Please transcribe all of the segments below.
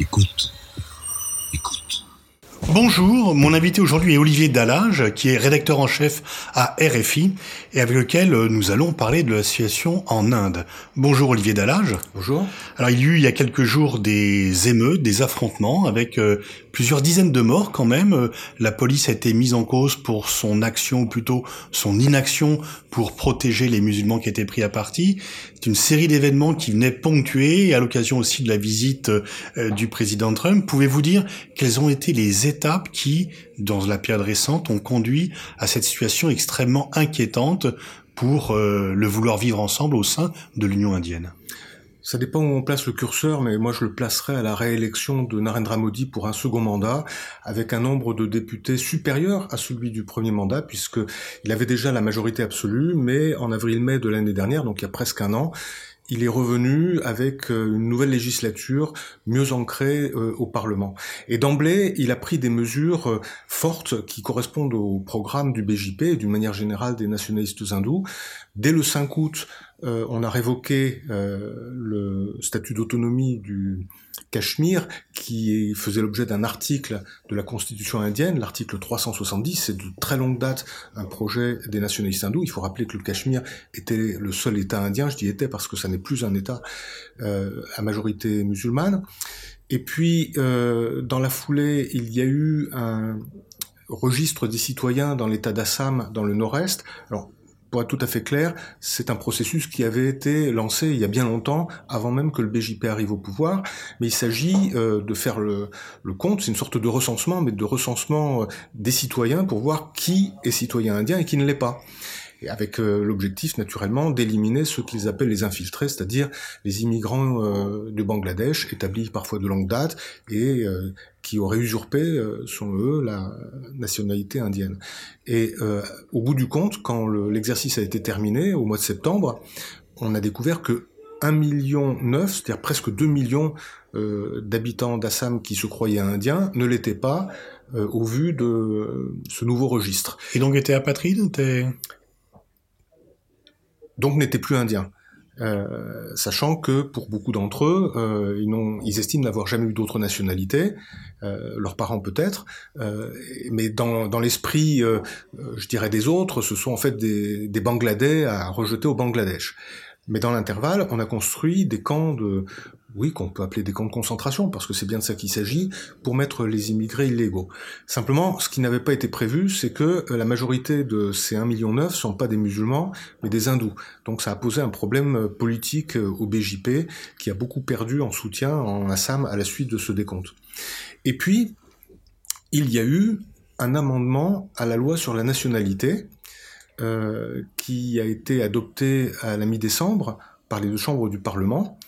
Écoute. Bonjour, mon invité aujourd'hui est Olivier Dallage, qui est rédacteur en chef à RFI, et avec lequel euh, nous allons parler de la situation en Inde. Bonjour Olivier Dallage. Bonjour. Alors il y a eu il y a quelques jours des émeutes, des affrontements, avec euh, plusieurs dizaines de morts quand même. Euh, la police a été mise en cause pour son action, ou plutôt son inaction, pour protéger les musulmans qui étaient pris à partie. C'est une série d'événements qui venaient ponctuer, à l'occasion aussi de la visite du président Trump. Pouvez-vous dire quelles ont été les qui, dans la période récente, ont conduit à cette situation extrêmement inquiétante pour euh, le vouloir vivre ensemble au sein de l'Union indienne. Ça dépend où on place le curseur, mais moi je le placerai à la réélection de Narendra Modi pour un second mandat, avec un nombre de députés supérieur à celui du premier mandat, puisqu'il avait déjà la majorité absolue, mais en avril-mai de l'année dernière, donc il y a presque un an, il est revenu avec euh, une nouvelle législature mieux ancrée euh, au Parlement. Et d'emblée, il a pris des mesures euh, fortes qui correspondent au programme du BJP et d'une manière générale des nationalistes hindous. Dès le 5 août, on a révoqué le statut d'autonomie du Cachemire, qui faisait l'objet d'un article de la Constitution indienne, l'article 370, c'est de très longue date un projet des nationalistes hindous. Il faut rappeler que le Cachemire était le seul État indien, je dis était parce que ça n'est plus un État euh, à majorité musulmane. Et puis, euh, dans la foulée, il y a eu un registre des citoyens dans l'État d'Assam, dans le nord-est. Pour être tout à fait clair, c'est un processus qui avait été lancé il y a bien longtemps, avant même que le BJP arrive au pouvoir, mais il s'agit euh, de faire le, compte, c'est une sorte de recensement, mais de recensement euh, des citoyens pour voir qui est citoyen indien et qui ne l'est pas et avec euh, l'objectif naturellement d'éliminer ce qu'ils appellent les infiltrés, c'est-à-dire les immigrants euh, du Bangladesh établis parfois de longue date et euh, qui auraient usurpé, selon eux, la nationalité indienne. Et au bout du compte, quand l'exercice a été terminé, au mois de septembre, on a découvert que 1 million c'est-à-dire presque 2 millions d'habitants d'Assam qui se croyaient indiens, ne l'étaient pas au vu de ce nouveau registre. Et donc étaient apatrides donc n'étaient plus indiens. Euh, sachant que pour beaucoup d'entre eux, euh, ils, ils, estiment n'avoir jamais eu d'autre nationalité, euh, leurs parents peut-être, mais dans, dans l'esprit, je dirais des autres, ce sont en fait des Bangladais à rejeter au Bangladesh. Mais dans l'intervalle, on a construit des camps de, oui, qu'on peut appeler des camps de concentration, parce que c'est bien de ça qu'il s'agit, pour mettre les immigrés illégaux. Simplement, ce qui n'avait pas été prévu, c'est que euh, la majorité de ces 1,9 million ne sont pas des musulmans, mais des hindous. Donc ça a posé un problème euh, politique euh, au BJP, qui a beaucoup perdu en soutien en Assam à la suite de ce décompte. Et puis, il y a eu un amendement à la loi sur la nationalité, euh, qui a été adopté à la mi-décembre par les deux chambres du Parlement.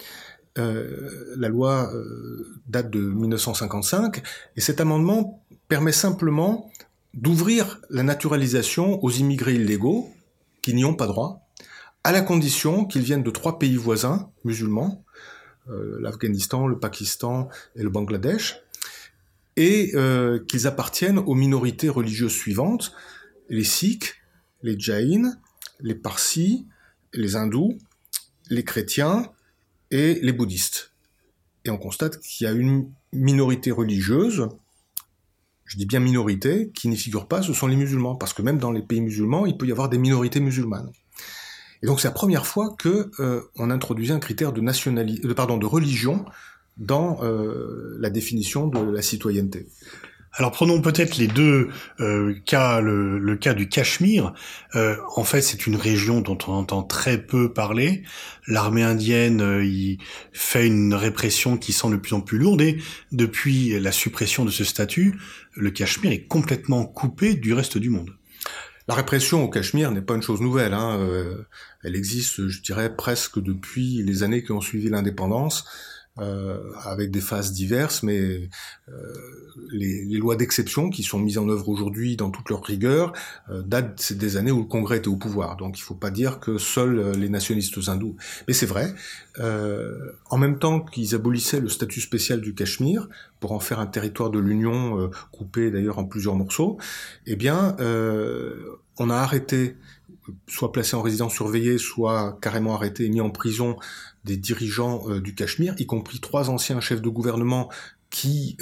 Euh, la loi euh, date de 1955 et cet amendement permet simplement d'ouvrir la naturalisation aux immigrés illégaux qui n'y ont pas droit, à la condition qu'ils viennent de trois pays voisins musulmans, l'Afghanistan, le Pakistan et le Bangladesh, et qu'ils appartiennent aux minorités religieuses suivantes, les Sikhs, les Jains, les Parsis, les Hindous, les chrétiens et les bouddhistes. Et on constate qu'il y a une minorité religieuse, je dis bien minorité, qui n'y figure pas, ce sont les musulmans, parce que même dans les pays musulmans, il peut y avoir des minorités musulmanes. Et donc c'est la première fois que euh, on introduisait un critère de nationalité, de, pardon, de religion dans euh, la définition de la citoyenneté. Alors prenons peut-être les deux euh, cas, le, cas du Cachemire. Euh, en fait, c'est une région dont on entend très peu parler. L'armée indienne euh, y fait une répression qui semble de plus en plus lourde et depuis la suppression de ce statut, le Cachemire est complètement coupé du reste du monde. La répression au Cachemire n'est pas une chose nouvelle. Hein. elle existe, je dirais, presque depuis les années qui ont suivi l'indépendance. Euh, avec des phases diverses, mais euh, les, les, lois d'exception qui sont mises en œuvre aujourd'hui dans toute leur rigueur euh, datent des années où le Congrès était au pouvoir. Donc il ne faut pas dire que seuls euh, les nationalistes hindous. Mais c'est vrai, euh, en même temps qu'ils abolissaient le statut spécial du Cachemire pour en faire un territoire de l'Union coupé d'ailleurs en plusieurs morceaux, eh bien on a arrêté soit placé en résidence surveillée, soit carrément arrêté et mis en prison des dirigeants euh, du Cachemire, y compris trois anciens chefs de gouvernement qui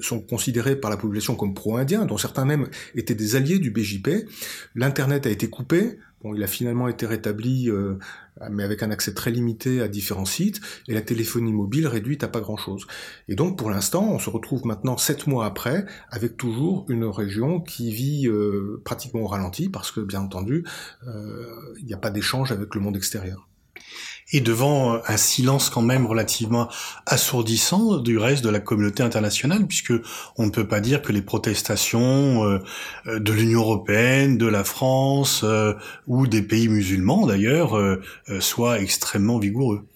sont considérés par la population comme pro-indiens, dont certains même étaient des alliés du BJP. L'Internet a été coupé, Bon, il a finalement été rétabli, euh, mais avec un accès très limité à différents sites, et la téléphonie mobile réduite à pas grand-chose. Et donc, pour l'instant, on se retrouve maintenant, sept mois après, avec toujours une région qui vit euh, pratiquement au ralenti, parce que, bien entendu, euh, il n'y a pas d'échange avec le monde extérieur et devant euh, un silence quand même relativement assourdissant du reste de la communauté internationale, puisque on ne peut pas dire que les protestations euh, euh, de l'Union européenne, de la France ou des pays musulmans d'ailleurs soient extrêmement vigoureux.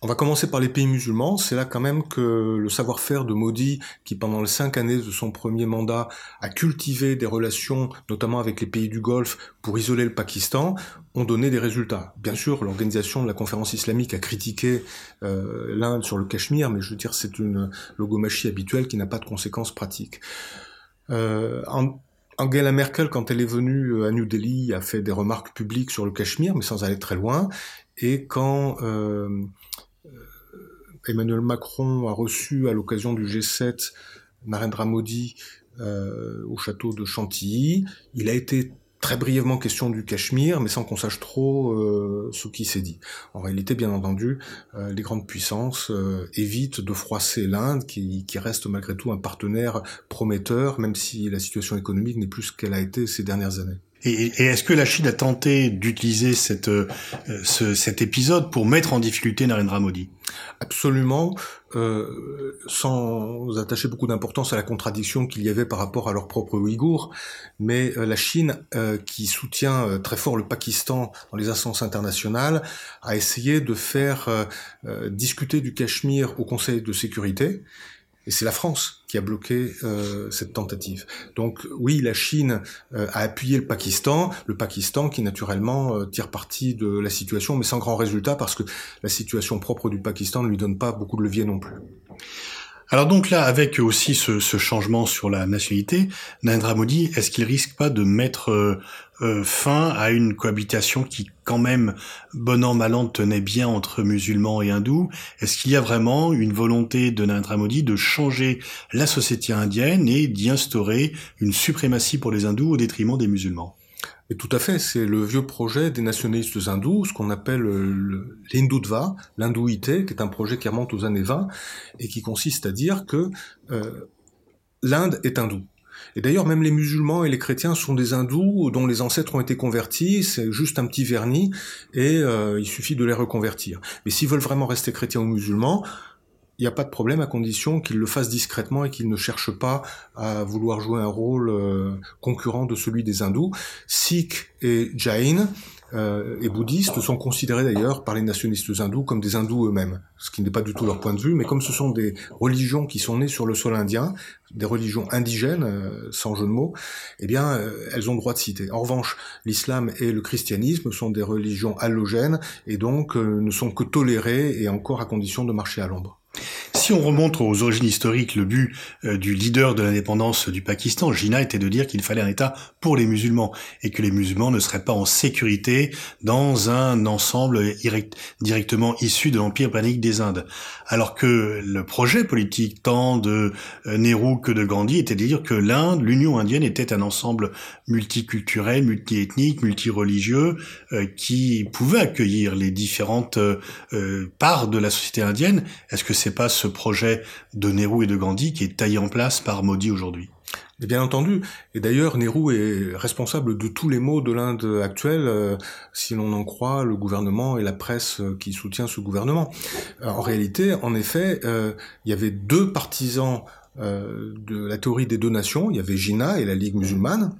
On va commencer par les pays musulmans. C'est là quand même que le savoir-faire de Modi, qui pendant les cinq années de son premier mandat a cultivé des relations, notamment avec les pays du Golfe, pour isoler le Pakistan, ont donné des résultats. Bien sûr, l'organisation de la conférence islamique a critiqué euh, l'Inde sur le Cachemire, mais je veux dire, c'est une logomachie habituelle qui n'a pas de conséquences pratiques. Euh, Angela Merkel, quand elle est venue à New Delhi, a fait des remarques publiques sur le Cachemire, mais sans aller très loin. Et quand euh, Emmanuel Macron a reçu à l'occasion du G7 Narendra Modi euh, au château de Chantilly. Il a été très brièvement question du Cachemire, mais sans qu'on sache trop euh, ce qui s'est dit. En réalité, bien entendu, euh, les grandes puissances évitent de froisser l'Inde, qui, reste malgré tout un partenaire prometteur, même si la situation économique n'est plus ce qu'elle a été ces dernières années. Et, est-ce que la Chine a tenté d'utiliser cette, euh, ce, cet épisode pour mettre en difficulté Narendra Modi? Absolument, euh, sans attacher beaucoup d'importance à la contradiction qu'il y avait par rapport à leur propre Ouïghours. Mais euh, la Chine, euh, qui soutient très fort le Pakistan dans les instances internationales, a essayé de faire discuter du Cachemire au Conseil de sécurité. Et c'est la France qui a bloqué euh, cette tentative. Donc oui, la Chine euh, a appuyé le Pakistan, le Pakistan qui naturellement euh, tire parti de la situation, mais sans grand résultat parce que la situation propre du Pakistan ne lui donne pas beaucoup de levier non plus. Alors donc là, avec aussi ce, ce changement sur la nationalité, Narendra Modi, est-ce qu'il risque pas de mettre euh, euh, fin à une cohabitation qui, quand même, bon an mal an, tenait bien entre musulmans et hindous Est-ce qu'il y a vraiment une volonté de Narendra Modi de changer la société indienne et d'y instaurer une suprématie pour les hindous au détriment des musulmans? Et tout à fait, c'est le vieux projet des nationalistes hindous, ce qu'on appelle l'hindutva, l'hindouité, qui est un projet qui remonte aux années 20 et qui consiste à dire que euh, l'Inde est hindoue. Et d'ailleurs, même les musulmans et les chrétiens sont des hindous dont les ancêtres ont été convertis, c'est juste un petit vernis, et euh, il suffit de les reconvertir. Mais s'ils veulent vraiment rester chrétiens ou musulmans, il n'y a pas de problème à condition qu'il le fasse discrètement et qu'il ne cherche pas à vouloir jouer un rôle euh, concurrent de celui des hindous. Sikh et Jain euh, et bouddhistes sont considérés d'ailleurs par les nationalistes hindous comme des hindous eux-mêmes, ce qui n'est pas du tout leur point de vue, mais comme ce sont des religions qui sont nées sur le sol indien, des religions indigènes, euh, sans jeu de mots, eh bien, elles ont droit de citer. En revanche, l'islam et le christianisme sont des religions allogènes et donc ne sont que tolérées et encore à condition de marcher à l'ombre. Si on remonte aux origines historiques, le but euh, du leader de l'indépendance du Pakistan, Jinnah, était de dire qu'il fallait un État pour les musulmans et que les musulmans ne seraient pas en sécurité dans un ensemble directement issu de l'empire panique des Indes. Alors que le projet politique tant de euh, Nehru que de Gandhi était de dire que l'Inde, l'Union indienne était un ensemble multiculturel, multiethnique, multireligieux euh, qui pouvait accueillir les différentes parts de la société indienne. Est-ce que c'est pas ce projet de Nehru et de Gandhi qui est taillé en place par Modi aujourd'hui. Bien entendu. Et d'ailleurs, Nehru est responsable de tous les maux de l'Inde actuelle, euh, si l'on en croit le gouvernement et la presse euh, qui soutient ce gouvernement. Euh, en réalité, en effet, il y avait deux partisans euh, de la théorie des deux nations, il y avait Jinnah et la Ligue musulmane,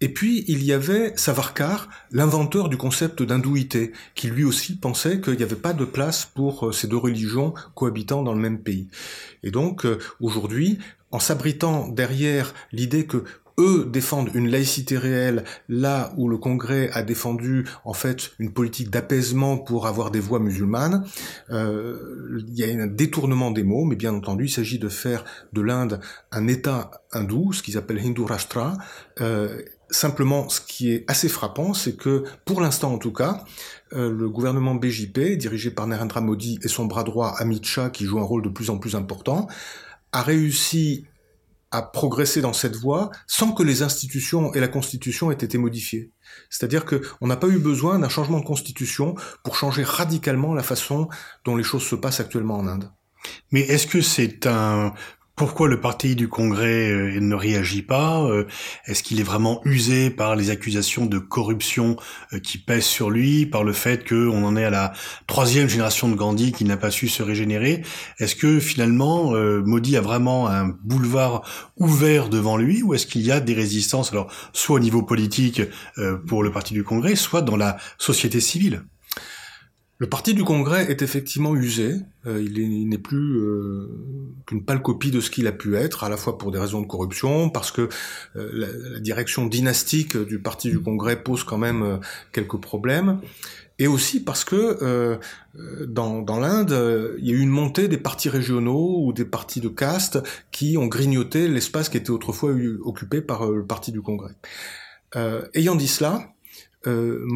et puis il y avait Savarkar, l'inventeur du concept d'hindouité, qui lui aussi pensait qu'il n'y avait pas de place pour euh, ces deux religions cohabitant dans le même pays. Et donc euh, aujourd'hui, en s'abritant derrière l'idée que eux défendent une laïcité réelle là où le Congrès a défendu en fait une politique d'apaisement pour avoir des voix musulmanes. Euh, il y a un détournement des mots, mais bien entendu, il s'agit de faire de l'Inde un État hindou, ce qu'ils appellent Hindu Rashtra. Euh, simplement, ce qui est assez frappant, c'est que pour l'instant en tout cas, euh, le gouvernement BJP, dirigé par Narendra Modi et son bras droit Amit Shah, qui joue un rôle de plus en plus important, a réussi à progresser dans cette voie sans que les institutions et la Constitution aient été modifiées. C'est-à-dire qu'on n'a pas eu besoin d'un changement de Constitution pour changer radicalement la façon dont les choses se passent actuellement en Inde. Mais est-ce que c'est un pourquoi le parti du Congrès euh, ne réagit pas euh, Est-ce qu'il est vraiment usé par les accusations de corruption euh, qui pèsent sur lui, par le fait qu'on en est à la troisième génération de Gandhi qui n'a pas su se régénérer? Est-ce que finalement Modi a vraiment un boulevard ouvert devant lui ou est-ce qu'il y a des résistances, alors soit au niveau politique pour le parti du Congrès, soit dans la société civile? Le parti du Congrès est effectivement usé. Euh, il n'est plus euh, qu'une pâle copie de ce qu'il a pu être, à la fois pour des raisons de corruption, parce que euh, la, direction dynastique du parti du Congrès pose quand même quelques problèmes, et aussi parce que dans, dans l'Inde, il y a eu une montée des partis régionaux ou des partis de caste qui ont grignoté l'espace qui était autrefois occupé par le parti du Congrès. ayant dit cela, euh,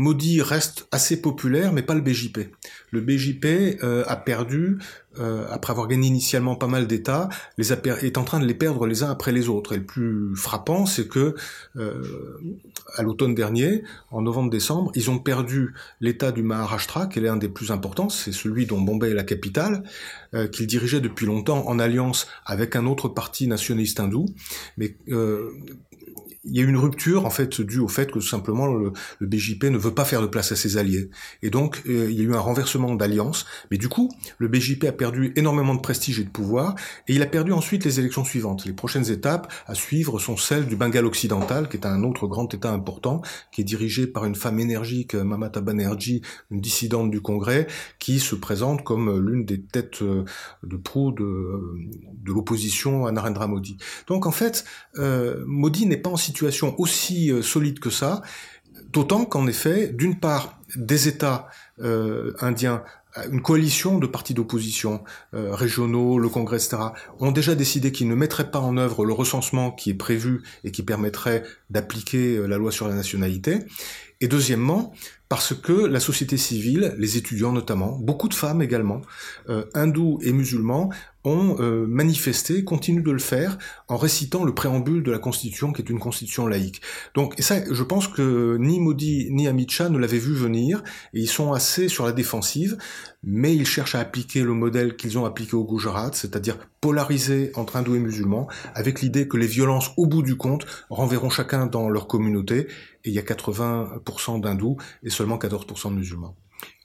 reste assez populaire, mais pas le BJP. Le BJP euh, a perdu, euh, après avoir gagné initialement pas mal d'États, les est en train de les perdre les uns après les autres. Et le plus frappant, c'est que à l'automne dernier, en novembre-décembre, ils ont perdu l'État du Maharashtra, qui est l'un des plus importants, c'est celui dont Bombay est la capitale, qu'il dirigeait depuis longtemps en alliance avec un autre parti nationaliste hindou, mais il y a une rupture en fait due au fait que tout simplement le, BJP ne veut pas faire de place à ses alliés. Et donc euh, il y a eu un renversement d'alliance. Mais du coup le BJP a perdu énormément de prestige et de pouvoir et il a perdu ensuite les élections suivantes. Les prochaines étapes à suivre sont celles du Bengale occidental qui est un autre grand état important qui est dirigé par une femme énergique Mamata Banerjee une dissidente du Congrès qui se présente comme l'une des têtes euh, de proue de, de l'opposition à Narendra Modi. Donc en fait euh, Modi n'est pas en situation aussi euh, solide que ça, d'autant qu'en effet, d'une part, des États euh, indiens une coalition de partis d'opposition euh, régionaux, le Congrès, etc., ont déjà décidé qu'ils ne mettraient pas en œuvre le recensement qui est prévu et qui permettrait d'appliquer la loi sur la nationalité. Et deuxièmement, parce que la société civile, les étudiants notamment, beaucoup de femmes également, hindous et musulmans, ont euh, manifesté, continuent de le faire, en récitant le préambule de la Constitution, qui est une Constitution laïque. Donc, et ça, je pense que ni Modi ni Amit Shah ne l'avaient vu venir, et ils sont assez sur la défensive, mais ils cherchent à appliquer le modèle qu'ils ont appliqué au Gujarat, c'est-à-dire polariser entre hindous et musulmans, avec l'idée que les violences, au bout du compte, renverront chacun dans leur communauté, et il y a 80% d'hindous et seulement 14% de musulmans.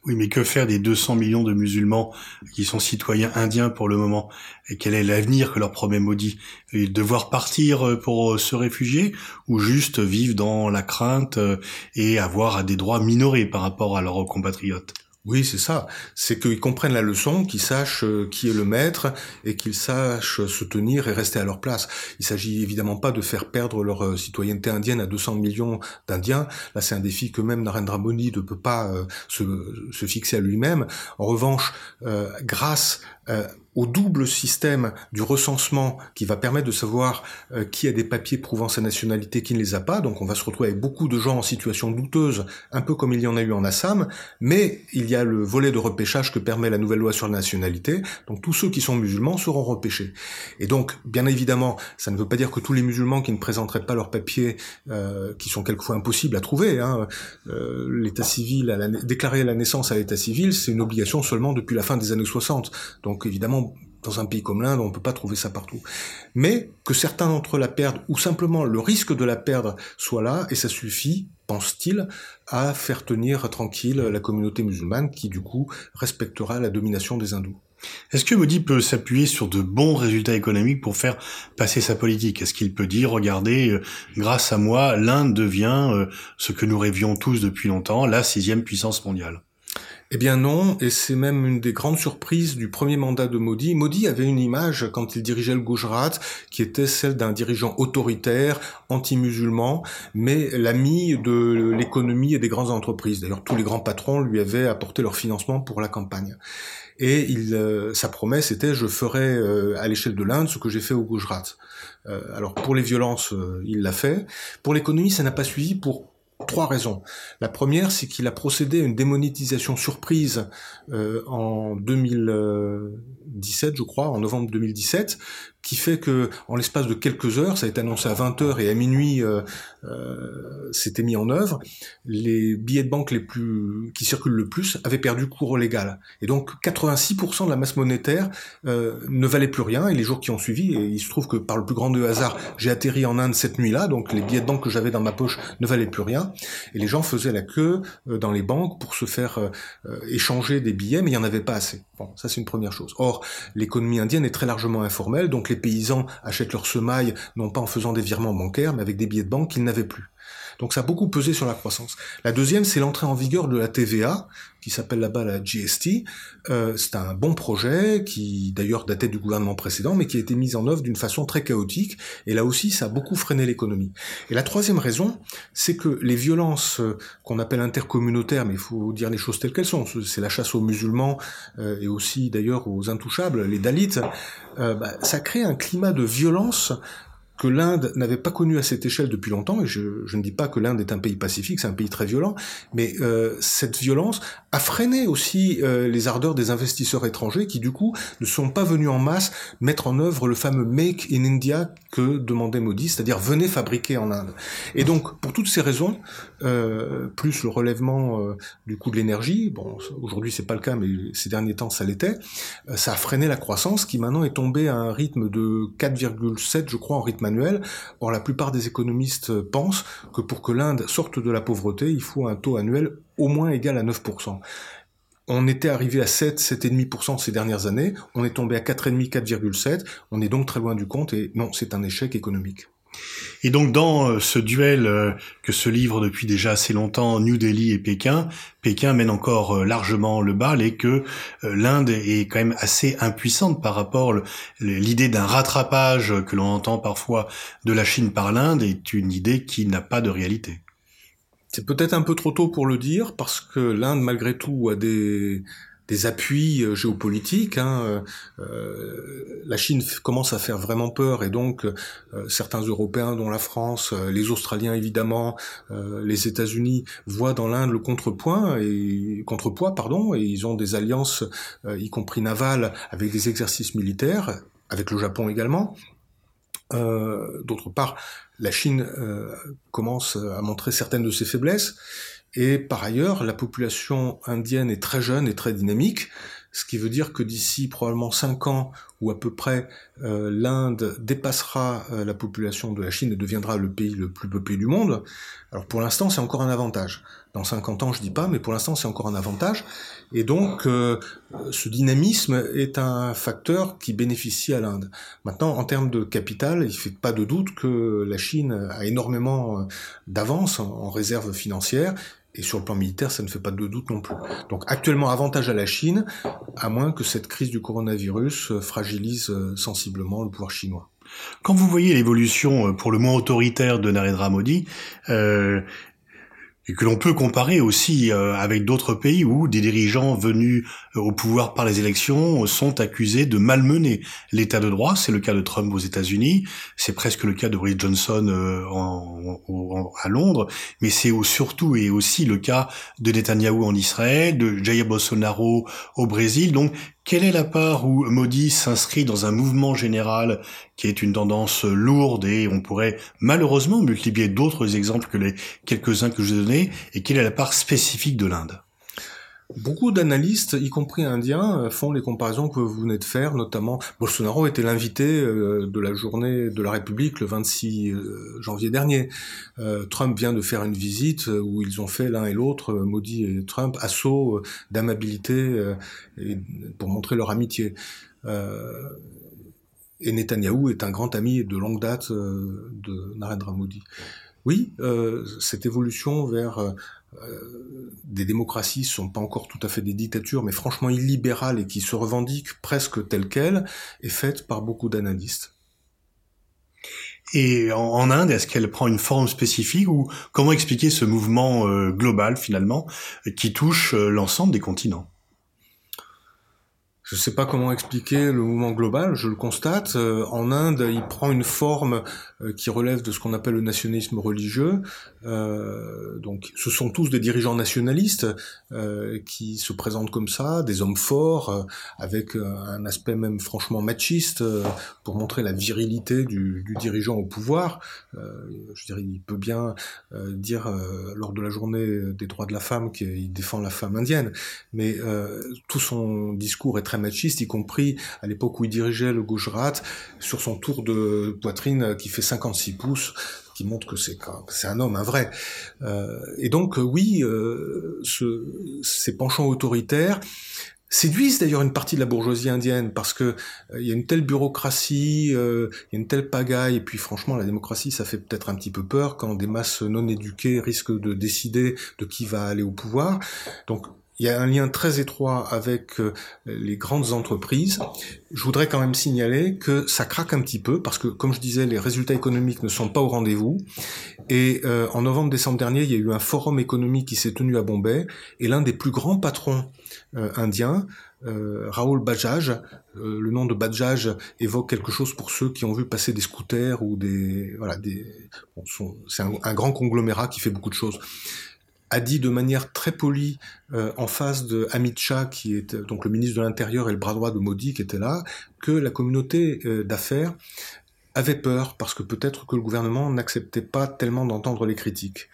Oui, mais que faire des 200 millions de musulmans qui sont citoyens indiens pour le moment? Et quel est l'avenir que leur promet Modi? Devoir partir euh, pour euh, se réfugier ou juste vivre dans la crainte euh, et avoir des droits minorés par rapport à leurs compatriotes? Oui, c'est ça. C'est qu'ils comprennent la leçon, qu'ils sachent euh, qui est le maître et qu'ils sachent se tenir et rester à leur place. Il s'agit évidemment pas de faire perdre leur euh, citoyenneté indienne à 200 millions d'Indiens. Là, c'est un défi que même Narendra Modi ne peut pas euh, se, se, fixer à lui-même. En revanche, grâce au double système du recensement qui va permettre de savoir euh, qui a des papiers prouvant sa nationalité, qui ne les a pas. Donc on va se retrouver avec beaucoup de gens en situation douteuse, un peu comme il y en a eu en Assam, mais il y a le volet de repêchage que permet la nouvelle loi sur la nationalité. Donc tous ceux qui sont musulmans seront repêchés. Et donc, bien évidemment, ça ne veut pas dire que tous les musulmans qui ne présenteraient pas leurs papiers, euh, qui sont quelquefois impossibles à trouver, hein, euh, l'état civil, à la, déclarer la naissance à l'état civil, c'est une obligation seulement depuis la fin des années 60. Donc évidemment, dans un pays comme l'Inde, on ne peut pas trouver ça partout. Mais que certains d'entre eux la perdent, ou simplement le risque de la perdre soit là, et ça suffit, pense-t-il, à faire tenir tranquille la communauté musulmane qui, du coup, respectera la domination des hindous. Est-ce que Modi peut s'appuyer sur de bons résultats économiques pour faire passer sa politique? Est-ce qu'il peut dire, regardez, euh, grâce à moi, l'Inde devient euh, ce que nous rêvions tous depuis longtemps, la sixième puissance mondiale? Eh bien non, et c'est même une des grandes surprises du premier mandat de Modi. Modi avait une image quand il dirigeait le Gujarat qui était celle d'un dirigeant autoritaire, anti-musulman, mais l'ami de l'économie et des grandes entreprises. D'ailleurs, tous les grands patrons lui avaient apporté leur financement pour la campagne. Et euh, sa promesse était je ferai euh, à l'échelle de l'Inde ce que j'ai fait au Gujarat. Euh, alors pour les violences, il l'a fait. Pour l'économie, ça n'a pas suivi pour Trois raisons. La première, c'est qu'il a procédé à une démonétisation surprise euh, en 2017, je crois, en novembre 2017, qui fait que en l'espace de quelques heures, ça a été annoncé à 20 heures et à minuit, euh, euh, c'était mis en œuvre. Les billets de banque les plus qui circulent le plus avaient perdu cours légal, et donc 86% de la masse monétaire euh, ne valait plus rien. Et les jours qui ont suivi, et il se trouve que par le plus grand de hasard, j'ai atterri en Inde cette nuit-là, donc les billets de banque que j'avais dans ma poche ne valaient plus rien, et les gens faisaient la queue euh, dans les banques pour se faire euh, euh, échanger des billets, mais il n'y en avait pas assez. Bon, ça c'est une première chose. Or, l'économie indienne est très largement informelle, donc les paysans achètent leurs semailles non pas en faisant des virements bancaires, mais avec des billets de banque qu'ils n'avaient plus. Donc ça a beaucoup pesé sur la croissance. La deuxième, c'est l'entrée en vigueur de la TVA, qui s'appelle là-bas la GST. Euh, c'est un bon projet qui d'ailleurs datait du gouvernement précédent, mais qui a été mis en œuvre d'une façon très chaotique. Et là aussi, ça a beaucoup freiné l'économie. Et la troisième raison, c'est que les violences euh, qu'on appelle intercommunautaires, mais il faut dire les choses telles qu'elles sont, c'est la chasse aux musulmans euh, et aussi d'ailleurs aux intouchables, les Dalits, euh, bah, ça crée un climat de violence que l'Inde n'avait pas connu à cette échelle depuis longtemps, et je, je ne dis pas que l'Inde est un pays pacifique, c'est un pays très violent, mais euh, cette violence a freiné aussi euh, les ardeurs des investisseurs étrangers qui du coup ne sont pas venus en masse mettre en œuvre le fameux Make in India que demandait Modi, c'est-à-dire venez fabriquer en Inde. Et donc pour toutes ces raisons, euh, plus le relèvement euh, du coût de l'énergie, bon aujourd'hui c'est pas le cas, mais ces derniers temps ça l'était, euh, ça a freiné la croissance qui maintenant est tombée à un rythme de 4,7 je crois en rythme annuel. Or, la plupart des économistes pensent que pour que l'Inde sorte de la pauvreté, il faut un taux annuel au moins égal à 9%. On était arrivé à 7, 7,5% ces dernières années, on est tombé à 4,5, 4,7%, on est donc très loin du compte et non, c'est un échec économique. Et donc dans euh, ce duel euh, que se livre depuis déjà assez longtemps New Delhi et Pékin, Pékin mène encore euh, largement le bal et que l'Inde est quand même assez impuissante par rapport l'idée d'un rattrapage que l'on entend parfois de la Chine par l'Inde est une idée qui n'a pas de réalité. C'est peut-être un peu trop tôt pour le dire parce que l'Inde malgré tout a des des appuis euh, géopolitiques. Hein, euh, euh, la Chine commence à faire vraiment peur et donc certains Européens, dont la France, les Australiens évidemment, les États-Unis voient dans l'Inde le contrepoint et contrepoids pardon et ils ont des alliances, y compris navales, avec des exercices militaires, avec le Japon également. D'autre part, la Chine commence à montrer certaines de ses faiblesses. Et par ailleurs, la population indienne est très jeune et très dynamique, ce qui veut dire que d'ici probablement 5 ans ou à peu près, euh, l'Inde dépassera euh, la population de la Chine et deviendra le pays le plus peuplé du monde. Alors pour l'instant, c'est encore un avantage. Dans 50 ans, je dis pas, mais pour l'instant, c'est encore un avantage. Et donc, euh, ce dynamisme est un facteur qui bénéficie à l'Inde. Maintenant, en termes de capital, il fait pas de doute que la Chine a énormément d'avance en réserve financière et sur le plan militaire, ça ne fait pas de doute non plus. Donc actuellement, avantage à la Chine, à moins que cette crise du coronavirus euh, fragilise euh, sensiblement le pouvoir chinois. Quand vous voyez l'évolution euh, pour le moins autoritaire de Narendra Modi, et que l'on peut comparer aussi euh, avec d'autres pays où des dirigeants venus euh, au pouvoir par les élections sont accusés de malmener l'état de droit. C'est le cas de Trump aux États-Unis, c'est presque le cas de Boris Johnson euh, en, à Londres, mais c'est surtout et aussi le cas de Netanyahu en Israël, de Jair Bolsonaro au Brésil. Donc quelle est la part où Modi s'inscrit dans un mouvement général qui est une tendance lourde et on pourrait malheureusement multiplier d'autres exemples que les quelques-uns que je vous ai donnés et quelle est la part spécifique de l'Inde? Beaucoup d'analystes, y compris indiens, font les comparaisons que vous venez de faire, notamment Bolsonaro était l'invité euh, de la journée de la République le 26 euh, janvier dernier. Euh, Trump vient de faire une visite où ils ont fait l'un et l'autre, Modi et Trump, assaut d'amabilité pour montrer leur amitié. Et Netanyahou est un grand ami de longue date de Narendra Modi. Oui, cette évolution vers euh, des démocraties sont pas encore tout à fait des dictatures, mais franchement illibérales et qui se revendiquent presque telles quelles, est faite par beaucoup d'analystes. Et en, Inde, est-ce qu'elle prend une forme spécifique ou comment expliquer ce mouvement euh, global finalement qui touche euh, l'ensemble des continents? Je ne sais pas comment expliquer le mouvement global, je le constate. Euh, en Inde, il prend une forme euh, qui relève de ce qu'on appelle le nationalisme religieux. Euh, donc, ce sont tous des dirigeants nationalistes qui se présentent comme ça, des hommes forts, avec un aspect même franchement machiste, pour montrer la virilité du, du dirigeant au pouvoir. je dirais, il peut bien dire lors de la journée des droits de la femme qu'il défend la femme indienne, mais tout son discours est très machiste, y compris à l'époque où il dirigeait le Gujarat, sur son tour de poitrine qui fait 56 pouces, qui montre que c'est un homme, un vrai. Euh, et donc oui, euh, ce, ces penchants autoritaires séduisent d'ailleurs une partie de la bourgeoisie indienne parce que euh, il y a une telle bureaucratie, il y a une telle pagaille et puis franchement la démocratie ça fait peut-être un petit peu peur quand des masses non éduquées risquent de décider de qui va aller au pouvoir. Donc il y a un lien très étroit avec euh, les grandes entreprises. Je voudrais quand même signaler que ça craque un petit peu parce que, comme je disais, les résultats économiques ne sont pas au rendez-vous. Et euh, en novembre-décembre dernier, il y a eu un forum économique qui s'est tenu à Bombay et l'un des plus grands patrons euh, indiens, Raoul Bajaj, le nom de Bajaj évoque quelque chose pour ceux qui ont vu passer des scooters ou des voilà des. c'est un grand conglomérat qui fait beaucoup de choses a dit de manière très polie euh, en face de Amit Shah, qui est donc le ministre de l'Intérieur et le bras droit de Modi, qui était là, que la communauté euh, d'affaires avait peur parce que peut-être que le gouvernement n'acceptait pas tellement d'entendre les critiques.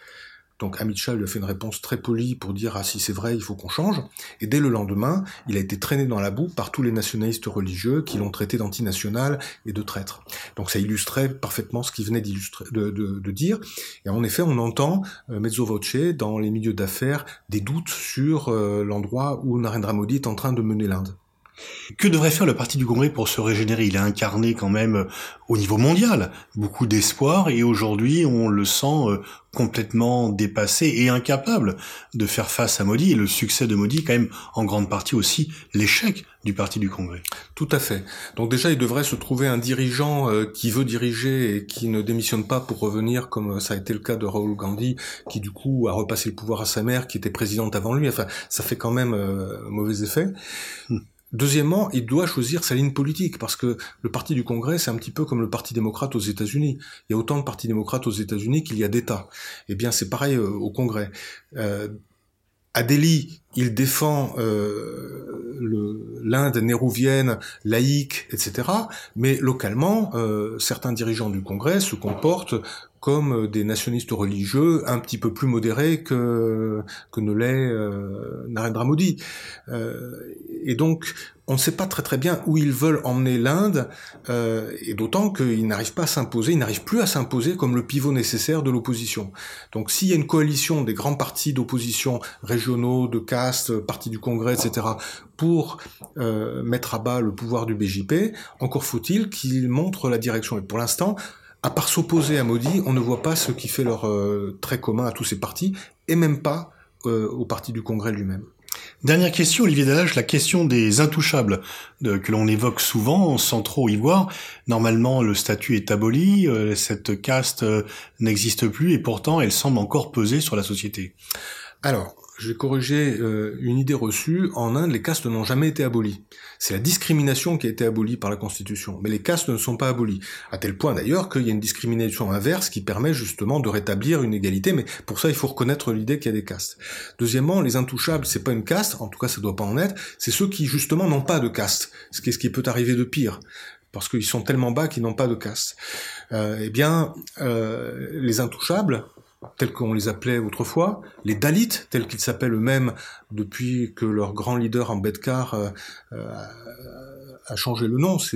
Donc Amit lui a fait une réponse très polie pour dire ah si c'est vrai il faut qu'on change. Et dès le lendemain, il a été traîné dans la boue par tous les nationalistes religieux qui l'ont traité d'antinational et de traître. Donc ça illustrait parfaitement ce qu'il venait d'illustrer, de, de, dire. Et en effet, on entend euh, mezzo voce dans les milieux d'affaires des doutes sur euh, l'endroit où Narendra Modi est en train de mener l'Inde. Que devrait faire le Parti du Congrès pour se régénérer? Il a incarné quand même euh, au niveau mondial beaucoup d'espoir et aujourd'hui on le sent euh, complètement dépassé et incapable de faire face à Modi et le succès de Modi quand même en grande partie aussi l'échec du Parti du Congrès. Tout à fait. Donc déjà il devrait se trouver un dirigeant euh, qui veut diriger et qui ne démissionne pas pour revenir comme ça a été le cas de Rahul Gandhi qui du coup a repassé le pouvoir à sa mère qui était présidente avant lui. Enfin ça fait quand même mauvais effet. Deuxièmement, il doit choisir sa ligne politique parce que le Parti du Congrès, c'est un petit peu comme le Parti démocrate aux États-Unis. Il y a autant de partis démocrates aux États-Unis qu'il y a d'États. Eh bien, c'est pareil euh, au Congrès. Euh, à Delhi, il défend euh, l'Inde nérouvienne, laïque, etc. Mais localement, euh, certains dirigeants du Congrès se comportent comme des nationalistes religieux un petit peu plus modérés que, que ne l'est euh, Narendra Modi. Euh, et donc, on ne sait pas très très bien où ils veulent emmener l'Inde, euh, et d'autant qu'ils n'arrivent pas à s'imposer, ils n'arrivent plus à s'imposer comme le pivot nécessaire de l'opposition. Donc s'il y a une coalition des grands partis d'opposition régionaux, de caste, partis du Congrès, etc., pour euh, mettre à bas le pouvoir du BJP, encore faut-il qu'ils montrent la direction. Et pour l'instant, à part s'opposer à Modi, on ne voit pas ce qui fait leur euh, trait commun à tous ces partis, et même pas euh, au parti du Congrès lui-même. Dernière question, Olivier Delage, la question des intouchables que l'on évoque souvent sans trop y voir. Normalement, le statut est aboli, euh, cette caste n'existe plus et pourtant elle semble encore peser sur la société. Alors, j'ai corrigé euh, une idée reçue. En Inde, les castes n'ont jamais été abolies. C'est la discrimination qui a été abolie par la Constitution. Mais les castes ne sont pas abolies. À tel point d'ailleurs qu'il y a une discrimination inverse qui permet justement de rétablir une égalité. Mais pour ça, il faut reconnaître l'idée qu'il y a des castes. Deuxièmement, les intouchables, c'est pas une caste. En tout cas, ça doit pas en être. C'est ceux qui justement n'ont pas de caste. Ce qui est ce qui peut arriver de pire parce qu'ils sont tellement bas qu'ils n'ont pas de caste. Euh, eh bien, euh, les intouchables, tels qu'on les appelait autrefois, les Dalits, tels qu'ils s'appellent eux-mêmes depuis que leur grand leader Ambedkar euh, euh, a changé le nom, c'est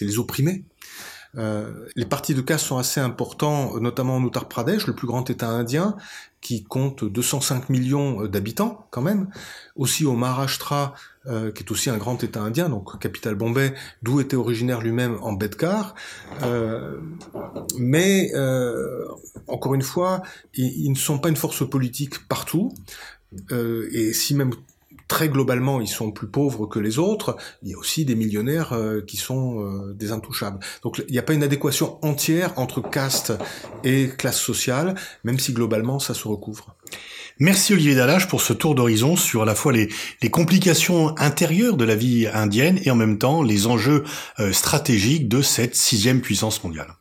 les opprimés. Euh, les partis de caste sont assez importants, notamment en Uttar Pradesh, le plus grand État indien, qui compte 205 millions d'habitants quand même. Aussi au Maharashtra, euh, qui est aussi un grand État indien, donc capitale Bombay, d'où était originaire lui-même Ambedkar. Euh, mais euh, encore une fois, ils, ils, ne sont pas une force politique partout. et si même très globalement, ils sont plus pauvres que les autres. Il y a aussi des millionnaires euh, qui sont euh, des intouchables. Donc il n'y a pas une adéquation entière entre caste et classe sociale, même si globalement ça se recouvre. Merci Olivier Dallage pour ce tour d'horizon sur à la fois les, les, complications intérieures de la vie indienne et en même temps les enjeux stratégiques de cette sixième puissance mondiale.